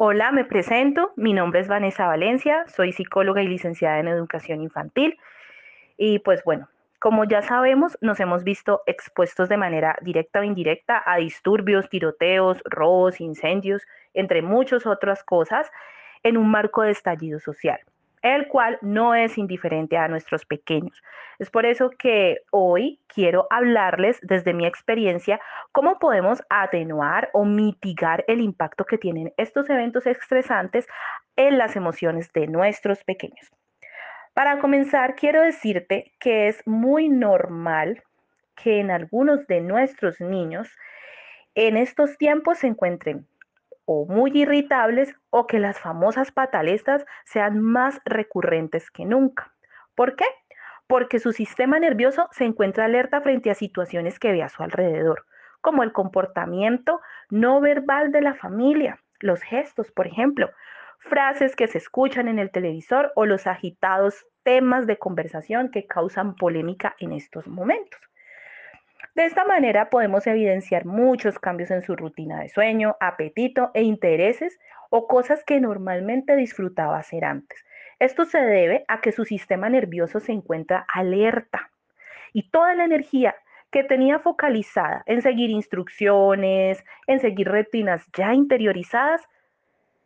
Hola, me presento. Mi nombre es Vanessa Valencia, soy psicóloga y licenciada en educación infantil. Y pues bueno, como ya sabemos, nos hemos visto expuestos de manera directa o indirecta a disturbios, tiroteos, robos, incendios, entre muchas otras cosas, en un marco de estallido social el cual no es indiferente a nuestros pequeños. Es por eso que hoy quiero hablarles desde mi experiencia cómo podemos atenuar o mitigar el impacto que tienen estos eventos estresantes en las emociones de nuestros pequeños. Para comenzar, quiero decirte que es muy normal que en algunos de nuestros niños en estos tiempos se encuentren o muy irritables o que las famosas pataletas sean más recurrentes que nunca. ¿Por qué? Porque su sistema nervioso se encuentra alerta frente a situaciones que ve a su alrededor, como el comportamiento no verbal de la familia, los gestos, por ejemplo, frases que se escuchan en el televisor o los agitados temas de conversación que causan polémica en estos momentos. De esta manera podemos evidenciar muchos cambios en su rutina de sueño, apetito e intereses o cosas que normalmente disfrutaba hacer antes. Esto se debe a que su sistema nervioso se encuentra alerta y toda la energía que tenía focalizada en seguir instrucciones, en seguir rutinas ya interiorizadas,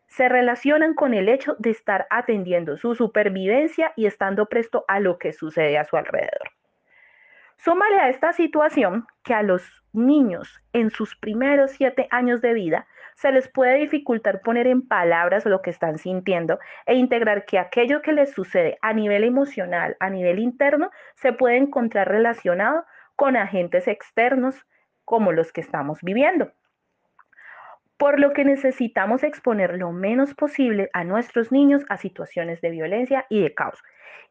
se relacionan con el hecho de estar atendiendo su supervivencia y estando presto a lo que sucede a su alrededor. Súmale a esta situación que a los niños en sus primeros siete años de vida se les puede dificultar poner en palabras lo que están sintiendo e integrar que aquello que les sucede a nivel emocional, a nivel interno, se puede encontrar relacionado con agentes externos como los que estamos viviendo. Por lo que necesitamos exponer lo menos posible a nuestros niños a situaciones de violencia y de caos.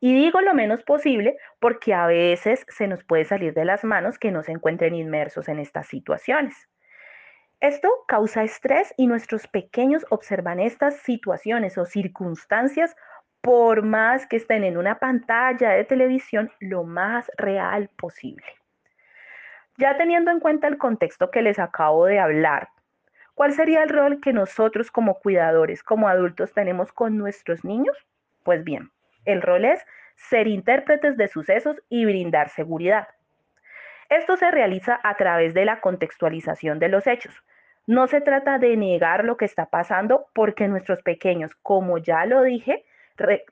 Y digo lo menos posible porque a veces se nos puede salir de las manos que no se encuentren inmersos en estas situaciones. Esto causa estrés y nuestros pequeños observan estas situaciones o circunstancias por más que estén en una pantalla de televisión lo más real posible. Ya teniendo en cuenta el contexto que les acabo de hablar, ¿cuál sería el rol que nosotros como cuidadores, como adultos tenemos con nuestros niños? Pues bien, el rol es ser intérpretes de sucesos y brindar seguridad. Esto se realiza a través de la contextualización de los hechos. No se trata de negar lo que está pasando porque nuestros pequeños, como ya lo dije,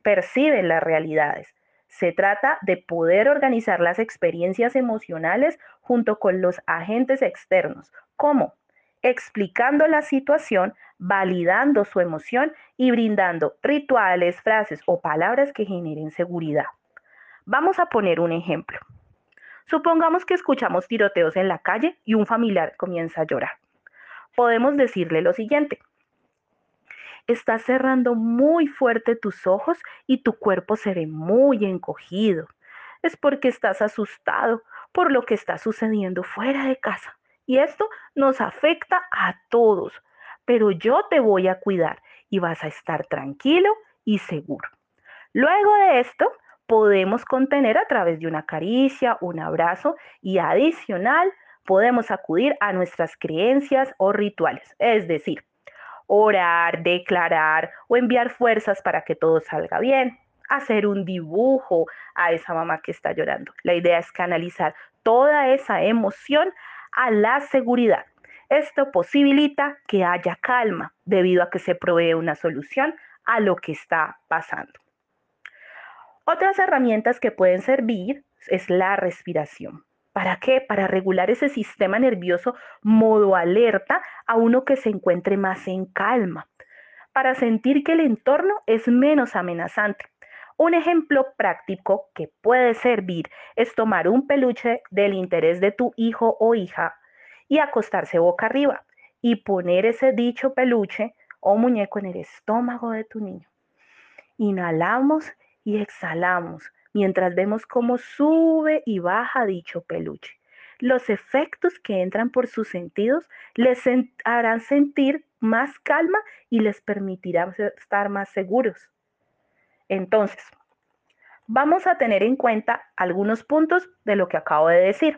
perciben las realidades. Se trata de poder organizar las experiencias emocionales junto con los agentes externos. ¿Cómo? Explicando la situación, validando su emoción y brindando rituales, frases o palabras que generen seguridad. Vamos a poner un ejemplo. Supongamos que escuchamos tiroteos en la calle y un familiar comienza a llorar. Podemos decirle lo siguiente. Estás cerrando muy fuerte tus ojos y tu cuerpo se ve muy encogido. Es porque estás asustado por lo que está sucediendo fuera de casa. Y esto nos afecta a todos, pero yo te voy a cuidar y vas a estar tranquilo y seguro. Luego de esto, podemos contener a través de una caricia, un abrazo y adicional, podemos acudir a nuestras creencias o rituales, es decir, orar, declarar o enviar fuerzas para que todo salga bien, hacer un dibujo a esa mamá que está llorando. La idea es canalizar toda esa emoción a la seguridad. Esto posibilita que haya calma debido a que se provee una solución a lo que está pasando. Otras herramientas que pueden servir es la respiración. ¿Para qué? Para regular ese sistema nervioso modo alerta a uno que se encuentre más en calma, para sentir que el entorno es menos amenazante. Un ejemplo práctico que puede servir es tomar un peluche del interés de tu hijo o hija y acostarse boca arriba y poner ese dicho peluche o muñeco en el estómago de tu niño. Inhalamos y exhalamos mientras vemos cómo sube y baja dicho peluche. Los efectos que entran por sus sentidos les harán sentir más calma y les permitirá estar más seguros. Entonces, vamos a tener en cuenta algunos puntos de lo que acabo de decir.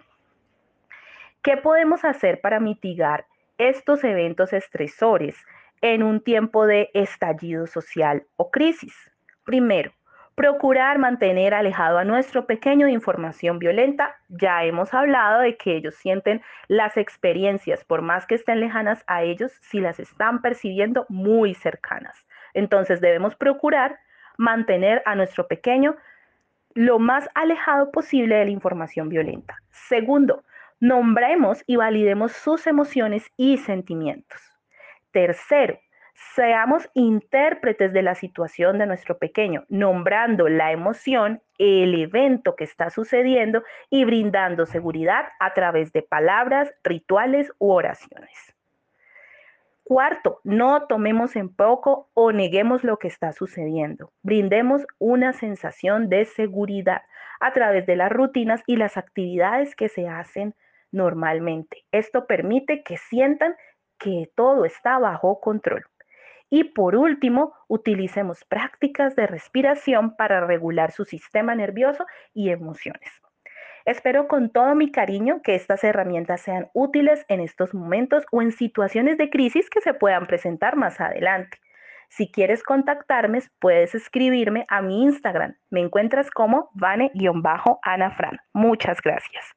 ¿Qué podemos hacer para mitigar estos eventos estresores en un tiempo de estallido social o crisis? Primero, procurar mantener alejado a nuestro pequeño de información violenta. Ya hemos hablado de que ellos sienten las experiencias, por más que estén lejanas a ellos, si las están percibiendo muy cercanas. Entonces debemos procurar mantener a nuestro pequeño lo más alejado posible de la información violenta. Segundo, nombremos y validemos sus emociones y sentimientos. Tercero, seamos intérpretes de la situación de nuestro pequeño, nombrando la emoción, el evento que está sucediendo y brindando seguridad a través de palabras, rituales u oraciones. Cuarto, no tomemos en poco o neguemos lo que está sucediendo. Brindemos una sensación de seguridad a través de las rutinas y las actividades que se hacen normalmente. Esto permite que sientan que todo está bajo control. Y por último, utilicemos prácticas de respiración para regular su sistema nervioso y emociones. Espero con todo mi cariño que estas herramientas sean útiles en estos momentos o en situaciones de crisis que se puedan presentar más adelante. Si quieres contactarme, puedes escribirme a mi Instagram. Me encuentras como vane-anafran. Muchas gracias.